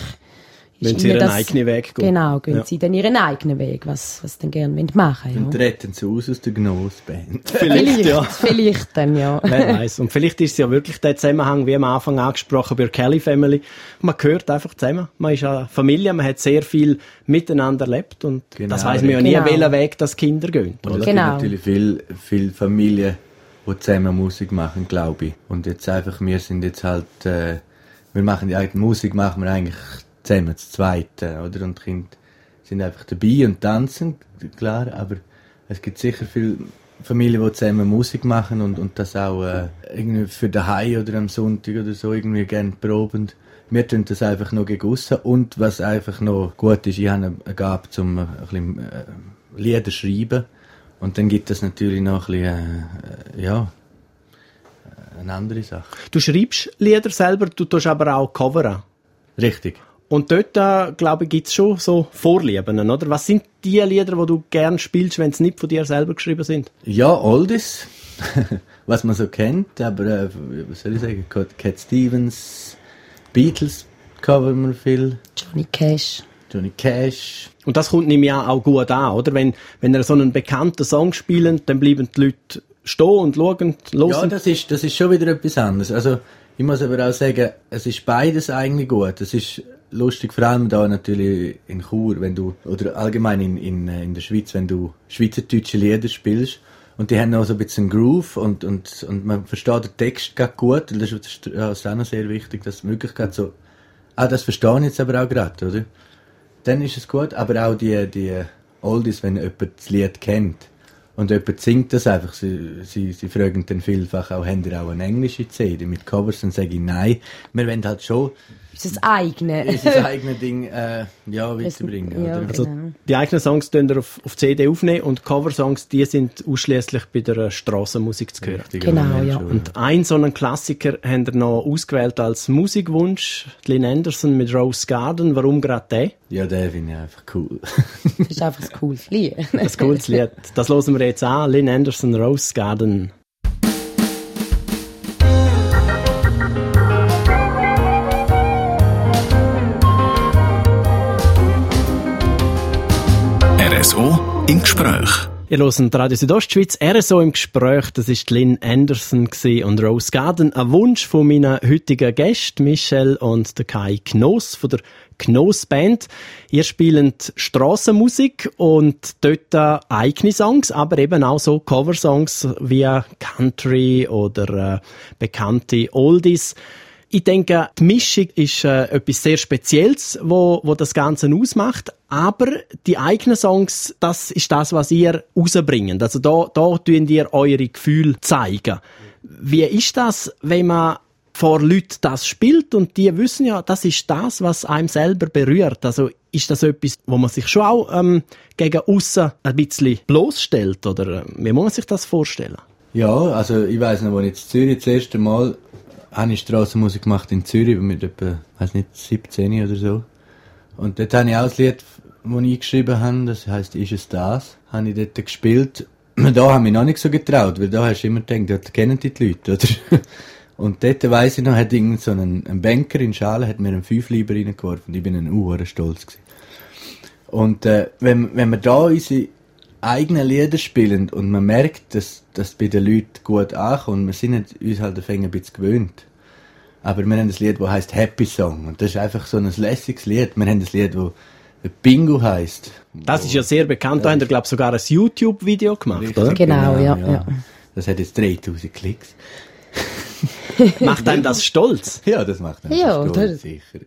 Wenn sie ihren das- eigenen Weg gehen. Genau, gehen Ja. sie dann ihren eigenen Weg, was, was sie dann gerne machen Dann wollen. treten sie aus aus der Gnose-Band. Vielleicht, ja. vielleicht dann, ja. Wer weiß. Und vielleicht ist es ja wirklich der Zusammenhang, wie am Anfang angesprochen, bei der Kelly Family. Man gehört einfach zusammen. Man ist eine Familie, man hat sehr viel miteinander erlebt und Genau, das weiß man ja nie, genau. welchen Weg das Kinder gehen. Und es Genau. gibt natürlich viele viel Familien, die zusammen Musik machen, glaube ich. Und jetzt einfach, wir sind jetzt halt, äh, wir machen die eigene Musik, machen wir eigentlich zusammen, zu zweit, äh, oder? Und die Kinder sind einfach dabei und tanzen, klar, aber es gibt sicher viele Familien, die zusammen Musik machen und, und das auch äh, irgendwie für daheim oder am Sonntag oder so irgendwie gerne proben. Wir tun das einfach noch gegen aussen. und was einfach noch gut ist, ich habe eine Gabe zum äh, ein bisschen, äh, Lieder schreiben und dann gibt es natürlich noch ein bisschen, äh, ja, eine andere Sache. Du schreibst Lieder selber, du tust aber auch Coveren. Richtig. Und dort, äh, glaube ich, gibt's schon so Vorlieben, oder? Was sind die Lieder, die du gern spielst, wenn sie nicht von dir selber geschrieben sind? Ja, Oldies, was man so kennt, aber äh, was soll ich sagen, Cat Stevens, Beatles covern wir viel. Johnny Cash. Johnny Cash. Und das kommt ihm ja auch gut an, oder? Wenn, wenn er so einen bekannten Song spielt, dann bleiben die Leute stehen und schauen, hören. Ja, das ist, das ist schon wieder etwas anderes. Also, ich muss aber auch sagen, es ist beides eigentlich gut. Es ist lustig, vor allem da natürlich in Chur, wenn du, oder allgemein in, in, äh, in der Schweiz, wenn du schweizerdeutsche Lieder spielst, und die haben auch so ein bisschen Groove und, und, und man versteht den Text gut. Das ist, das ist auch noch sehr wichtig, dass die Möglichkeit so, ah, das verstehe ich jetzt aber auch gerade, oder? Dann ist es gut, aber auch die, die Oldies, wenn jemand das Lied kennt und jemand singt das einfach, sie, sie, sie fragen dann vielfach auch, haben ihr auch eine englische CD mit Covers? Dann sage ich, nein, wir wollen halt schon Unser eigene. unser eigenes Ding äh, ja, weiterbringen. Ja? Also genau. die eigenen Songs tun ihr auf, auf CD aufnehmen und Coversongs, die sind ausschließlich bei der Strassenmusik zu hören. Richtiger Genau, ja. Und ein so einen Klassiker haben ihr noch ausgewählt als Musikwunsch, Lynn Anderson mit Rose Garden. Warum gerade der? Ja, der finde ich einfach cool. Das ist einfach ein cooles Lied. Das cooles Lied. Das hören wir jetzt an. Lynn Anderson, Rose Garden. RSO im Gespräch. Ihr hört Radio Südostschweiz, RSO im Gespräch, das ist Lynn Anderson und Rose Garden. Ein Wunsch von meinen heutigen Gästen, Michelle und der Kai Knoss von der Knoss Band. Ihr spielt Strassenmusik und dort eigene Songs, aber eben auch so Coversongs wie Country oder äh, bekannte Oldies. Ich denke, die Mischung ist äh, etwas sehr Spezielles, wo, wo das Ganze ausmacht. Aber die eigenen Songs, das ist das, was ihr rausbringt. Also da, da tun ihr eure Gefühle zeigen. Wie ist das, wenn man vor Leuten das spielt und die wissen ja, das ist das, was einem selber berührt. Also ist das etwas, wo man sich schon auch ähm, gegen außen ein bisschen bloßstellt oder äh, wie muss man sich das vorstellen? Ja, also ich weiß noch, als ich in Zürich das erste Mal habe ich Strassenmusik gemacht in Zürich mit etwa, weiß nicht, 17 oder so. Und dort habe ich auch das Lied, das ich geschrieben habe, das heisst «Ist es das?», habe ich dort gespielt. Da habe ich mich noch nicht so getraut, weil da hast du immer gedacht, dort kennen die die Leute, oder? Und dort weiss ich noch, hat irgend so ein, ein Banker in Schale hat mir einen Fünfleiber reingeworfen und ich bin ein Uhr stolz gewesen. Und äh, wenn, wenn wir da unsere eigenen Lieder spielen und man merkt, dass das bei den Leuten gut ankommt, wir sind uns halt auf ein bisschen gewöhnt. Aber wir haben ein Lied, das heißt Happy Song und das ist einfach so ein lässiges Lied. Wir haben ein Lied, das Bingo heißt. Das ist ja sehr bekannt. Da habt ihr, glaube ich, sogar ein YouTube-Video gemacht, Richtig, oder? Genau, ja, ja. Das hat jetzt 3000 Klicks. Macht einem das stolz? Ja, das macht einen Ja, stolz, das- sicher.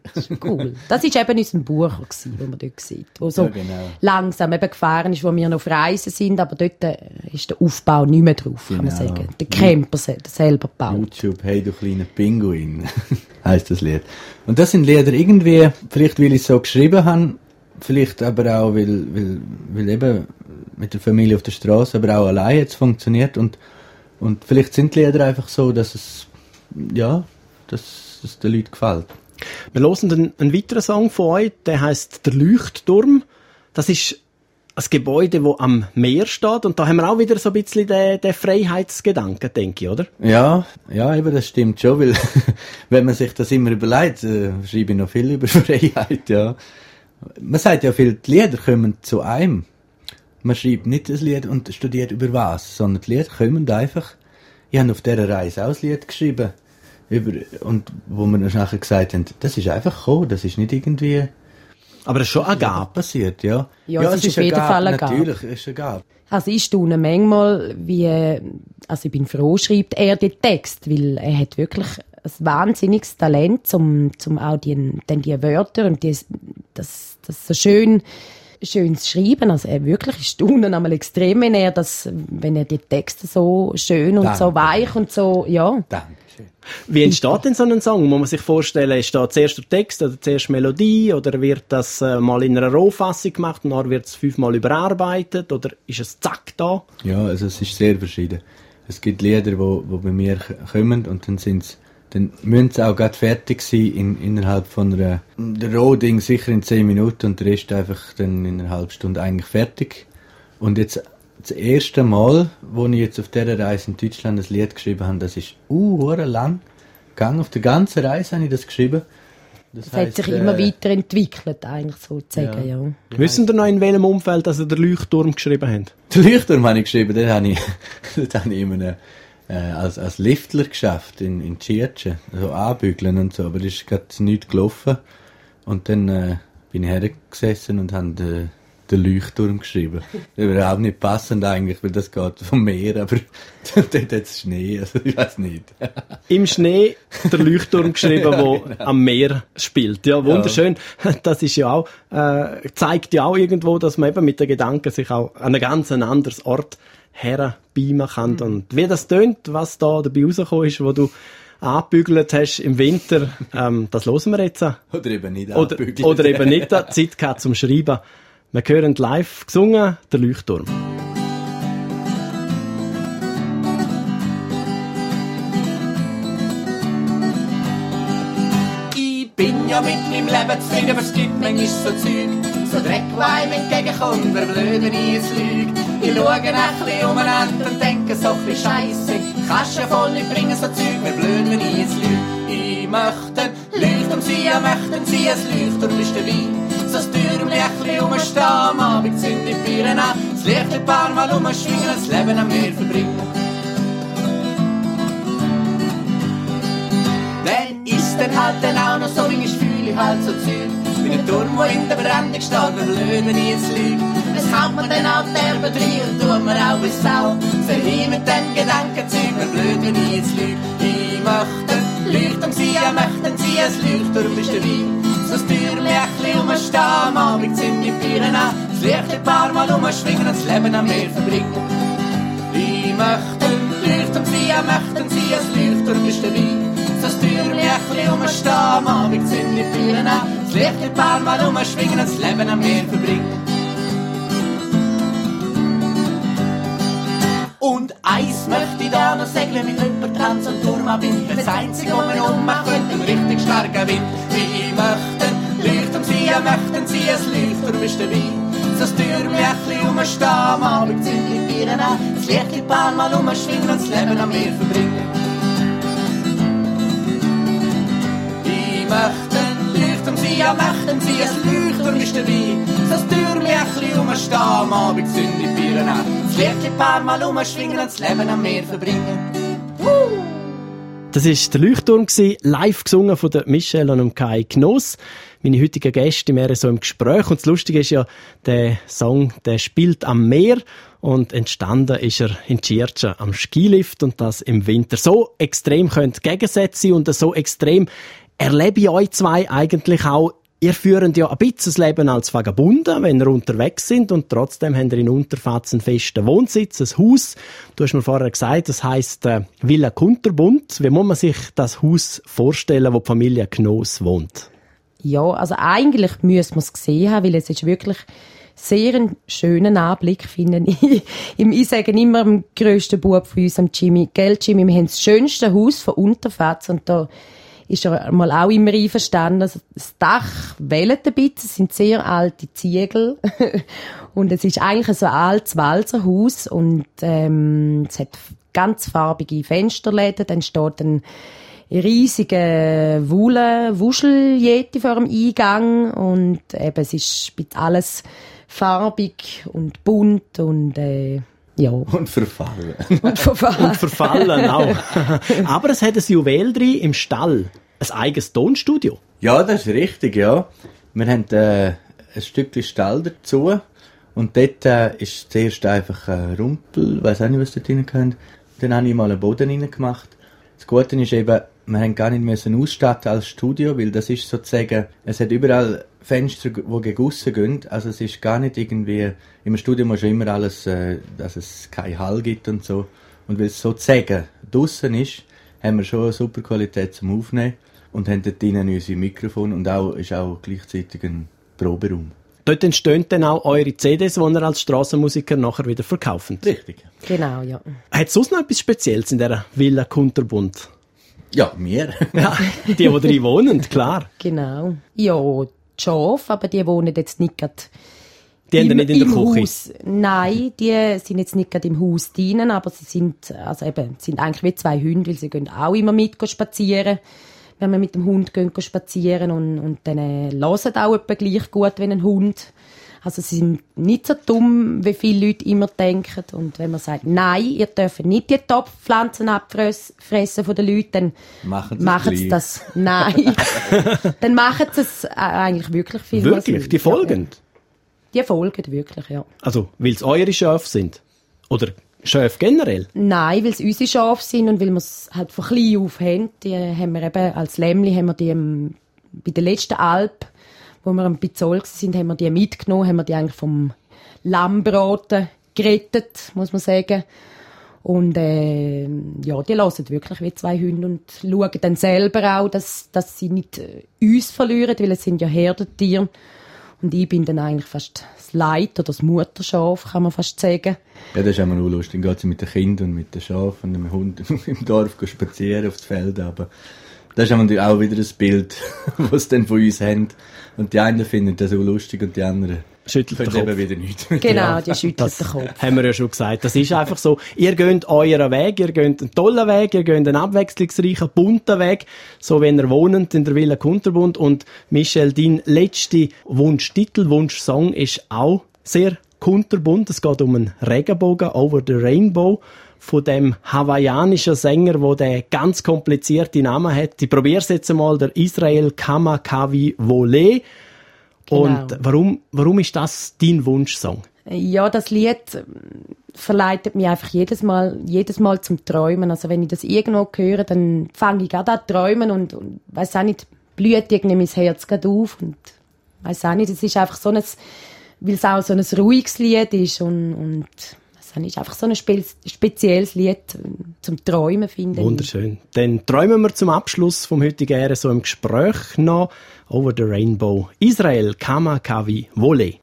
Cool. Das war eben unser Bucher, gewesen, wo man dort sieht. Wo so Ja, genau. langsam eben gefahren ist, wo wir noch auf Reisen sind, aber dort äh, ist der Aufbau nicht mehr drauf, kann man Genau. sagen. Der Camper se- selber gebaut. YouTube, hey du kleiner Pinguin, heißt das Lied. Und das sind Lieder irgendwie, vielleicht weil ich es so geschrieben habe, vielleicht aber auch, weil, weil, weil eben mit der Familie auf der Straße, aber auch allein jetzt funktioniert und, und vielleicht sind die Lieder einfach so, dass es, ja, dass es den Leuten gefällt. Wir hören einen, einen weiteren Song von euch, der heißt Der Leuchtturm. Das ist ein Gebäude, das am Meer steht und da haben wir auch wieder so ein bisschen den, den Freiheitsgedanken, denke ich, oder? Ja, ja, eben, das stimmt schon, weil, wenn man sich das immer überlegt, äh, schreibe ich noch viel über Freiheit, ja. Man sagt ja viel, die Lieder kommen zu einem. Man schreibt nicht das Lied und studiert über was, sondern die Lieder kommen einfach. Ich habe auf dieser Reise auch das Lied geschrieben. Über, und wo wir dann nachher gesagt haben, das ist einfach gekommen, das ist nicht irgendwie Aber es ist schon eine Gabe. passiert, ja. Ja, es ist auf jeden Fall eine Gabe. Natürlich, es ist eine Gabe. Also ich staune manchmal, wie, also ich bin froh, schreibt er den Text, weil er hat wirklich ein wahnsinniges Talent, zum, zum auch die, dann die Wörter und die, das, das so schön, schön zu schreiben. Also er wirklich ich staune einmal extrem, wenn er das, wenn er die Texte so schön und so Danke. weich und so, ja. Dankeschön. Wie entsteht denn so ein Song? Muss man sich vorstellen, ist da zuerst der Text oder zuerst Melodie oder wird das äh, mal in einer Rohfassung gemacht und dann wird es fünfmal überarbeitet oder ist es zack da? Ja, also es ist sehr verschieden. Es gibt Lieder, wo, wo bei mir kommen und dann sind's, dann müssen sie auch gerade fertig sein in, innerhalb von einer, der Rohding sicher in 10 Minuten und der Rest einfach dann in einer halben Stunde eigentlich fertig. Und jetzt das erste Mal, wo ich jetzt auf dieser Reise in Deutschland das Lied geschrieben habe, das ist uh, hure lang gegangen. Auf der ganzen Reise habe ich das geschrieben. Das Es hat sich heisst, immer äh, weiterentwickelt, eigentlich sozusagen, ja. Wissen ihr noch, in welchem Umfeld dass ihr den Leuchtturm geschrieben habt? Den Leuchtturm habe ich geschrieben, den habe ich, den habe ich in einem, äh, als, als Liftler geschafft in, in Tschirtschen. So anbügeln und so, aber das ist gerade nichts gelaufen. Und dann äh, bin ich hergesessen und habe den, den Leuchtturm geschrieben. Das wäre auch nicht passend eigentlich, weil das geht vom Meer, aber dort hat es Schnee, also ich weiß nicht. Im Schnee der Leuchtturm geschrieben, wo am Meer spielt. Ja, wunderschön. Das ist ja auch, äh, zeigt ja auch irgendwo, dass man eben mit den Gedanken sich auch an einen ganz anderen Ort herbeamen kann. Und wie das tönt, was da dabei rausgekommen ist, wo du angebügelt hast im Winter, ähm, das hören wir jetzt. Oder eben nicht Oder, oder eben nicht, Zeit gehabt zum Schreiben. Wir hören live gesungen, der Leuchtturm. Ich bin ja mit meinem Leben zufrieden, aber es gibt manchmal so Zeug. So Dreck, wo einem entgegenkommt, wer blöd, wenn ich es lüge. Ich schaue ein bisschen umeinander und denke so ein bisschen Scheisse. Ja voll nicht bringen, so Zeug, wer blöd, wenn ich es lüge. Ich möchte Leuchtturm sein, möchten sie ein Leuchtturm ist dabei. So ein bisschen rumstehen, am Abend sind die Bieren an. Das Licht ein paar Mal umschwingen, das Leben am Meer verbringen. Dann ist dann halt dann auch noch so, wie ich fühle halt so Zeug. Wie ein Turm, wo in der Brandung steht, wenn ich es lüge. Es haut mir dann auch derbe drin und tut mir auch bis Sau. Verhie mit dem Gedankenzeug, wer blöd, wenn ich es lüge. Ich möchte Leuchtturm sein, ja möchten sie ein Leuchtturm ist dabei. So das Türchen ein bisschen rumstehen, am Abend sind die Bieren an. Das Licht ein paar Mal umschwingen und das Leben am Meer verbringen. Ich möchte Leuchtturm sein, ja möchten sie ein Leuchtturm ist dabei. So das bisschen rumstehen, am Abend sind die Bieren an. Das Licht ein paar Mal umschwingen und das Leben am Meer verbringen. Und eins möchte ich da noch segeln mit jemand Tanz und Turm abbinden. Das Einzige, was mir ummacht, wird ein richtig starker Wind. Ich möchte Leuchtturm sein, ja möchten sie ein Leuchtturm ist dabei. So das bisschen rumstehen, am Abend sind die Bieren an. Das Licht ein paar Mal umschwingen und das Leben am Meer verbringen. Ich möchte Leuchtturm sein, ja möchten sie ein Leuchtturm ist dabei. Das bisschen rumstehen, am Abend sind die Bieren an. Das Licht paar Mal umschwingen und das Leben am Meer verbringen. Das ist der Leuchtturm live gesungen von der Michelle und Kai Knoss. Meine heutigen Gäste im so im Gespräch. Und das Lustige ist ja, der Song, der spielt am Meer. Und entstanden ist er in Tschirtschen am Skilift und das im Winter. So extrem können Gegensätze sein und so extrem erlebe ich euch zwei eigentlich auch Ihr führt ja ein bisschen das Leben als Vagabunden, wenn ihr unterwegs sind und trotzdem habt ihr in Unterfatz einen festen Wohnsitz, ein Haus. Du hast mir vorher gesagt, das heisst äh, Villa Kunterbund. Wie muss man sich das Haus vorstellen, wo die Familie Knoss wohnt? Ja, also eigentlich müsste man es gesehen haben, weil es ist wirklich sehr ein schönen Anblick, finde ich. ich sage immer dem grössten Bub von uns, Jimmy, gell Jimmy, wir haben das schönste Haus von Unterfatz und da ist er mal auch immer einverstanden. Also das Dach wellt ein bisschen, es sind sehr alte Ziegel. Und es ist eigentlich so ein altes Walzerhaus. Und ähm, es hat ganz farbige Fensterläden, dann steht ein riesige Wulle, Wuscheljeti vor dem Eingang. Und eben es ist alles farbig und bunt und äh, ja. Und verfallen. Und verfallen. Und verfallen auch. Aber es hat ein Juwel drin im Stall. Ein eigenes Tonstudio. Ja, das ist richtig, ja. Wir haben äh, ein Stückchen Stall dazu. Und dort äh, ist zuerst einfach ein Rumpel, ich weiss auch nicht, was dort drin kommt. Dann habe ich mal einen Boden gemacht. Das Gute ist eben, wir haben gar nicht müssen ausstatten als Studio, weil das ist sozusagen, es hat überall Fenster, die gegossen gehen. Also es ist gar nicht irgendwie, im Studio muss schon immer alles, äh, dass es keinen Hall gibt und so. Und weil es sozusagen draussen ist, haben wir schon eine super Qualität zum Aufnehmen und haben dort drinnen unsere Mikrofon und auch, ist auch gleichzeitig ein Proberaum. Dort entstehen dann auch eure CDs, die ihr als Strassenmusiker nachher wieder verkaufen. Richtig. Genau, ja. Hat es sonst noch etwas Spezielles in dieser Villa Kunterbund? Ja, wir. Ja, die, die drin wohnen, klar. Genau. Ja, die Schafe, aber die wohnen jetzt nicht gerade Die haben ja nicht in der im Küche. Haus. Nein, die sind jetzt nicht gerade im Haus drinnen, aber sie sind, also eben, sind eigentlich wie zwei Hunde, weil sie gehen auch immer mit spazieren. wenn wir mit dem Hund gehen, gehen spazieren und, und dann äh, hören auch etwa gleich gut wie ein Hund. Also sie sind nicht so dumm, wie viele Leute immer denken. Und wenn man sagt, nein, ihr dürft nicht die Topfpflanzen abfressen von den Leuten, dann machen sie das. Nein. dann machen sie es äh, eigentlich wirklich viel. Wirklich? Die folgen? Ja. Die folgen wirklich, ja. Also, weil es eure Schafe sind? Oder Schafe generell? Nein, weil es unsere Schafe sind und weil wir es halt von klein auf haben. Die haben wir eben, als Lämmli haben wir die ähm, bei der letzten Alp wo wir am Pizzol sind, haben wir die mitgenommen, haben wir die eigentlich vom Lammbraten gerettet, muss man sagen. Und äh, ja, die lassen wirklich wie zwei Hunde und schauen dann selber auch, dass, dass sie nicht äh, uns verlieren, weil es sind ja Herdentiere. Und ich bin dann eigentlich fast das Leid oder das Mutterschaf, kann man fast sagen. Ja, das ist immer nur lustig. Dann geht sie mit den Kindern und mit den Schafen und dem Hund im Dorf spazieren aufs Feld. Aber das ist natürlich auch wieder ein Bild, was sie dann von uns haben. Und die einen finden das auch lustig und die anderen schüttelt den Kopf. eben wieder nicht. Genau, die schüttelt den Kopf. Haben wir ja schon gesagt. Das ist einfach so. Ihr geht euren Weg, ihr geht einen tollen Weg, ihr geht einen abwechslungsreichen, bunten Weg, so wie ihr wohnt in der Villa Kunterbund. Und Michel, dein letzter Wunschtitel, Wunschsong ist auch sehr kunterbunt. Es geht um einen Regenbogen, Over the Rainbow von dem hawaiianischen Sänger, wo der ganz komplizierte Namen hat. Ich probiere es jetzt einmal, der Israel Kamakawi Vole. Genau. Und warum, warum ist das dein Wunschsong? Ja, das Lied ähm, verleitet mich einfach jedes Mal, jedes Mal zum Träumen. Also wenn ich das irgendwo höre, dann fange ich gerade an zu träumen und, und weiß auch nicht, blüht irgendwie mein Herz gerade auf und weiß auch nicht, es ist einfach so ein, weil es auch so ein ruhiges Lied ist und, und das ist einfach so ein spe spezielles Lied zum Träumen, finde Wunderschön. Dann träumen wir zum Abschluss vom heutigen Ehre so im Gespräch noch Over the Rainbow. Israel Kamakawi Vole.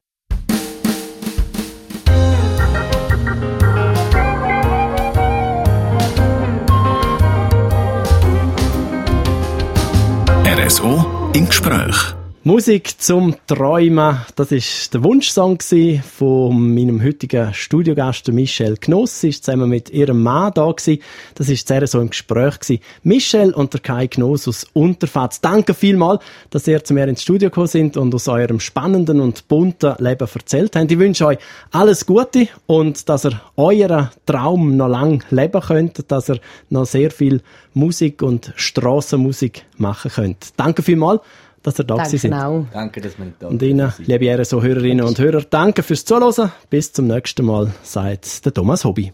RSO im Gespräch. Musik zum Träumen, das ist der Wunschsong von meinem heutigen Studiogast Michelle Knoss. Sie ist zusammen mit ihrem Mann da gewesen. Das ist sehr so im Gespräch gewesen. Michelle und der Kai Knoss aus Unterfatz. Danke vielmals, dass ihr zu mir ins Studio gekommen sind und aus eurem spannenden und bunten Leben erzählt habt. Ich wünsche euch alles Gute und dass ihr euren Traum noch lang leben könnt, dass ihr noch sehr viel Musik und Strassenmusik machen könnt. Danke vielmals dass ihr da danke sind. Auch. Danke, dass wir da Und Ihnen, liebe Ehre, so Hörerinnen und Hörer, danke fürs Zuhören. Bis zum nächsten Mal, sagt der Thomas Hobby.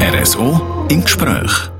RSO im Gespräch.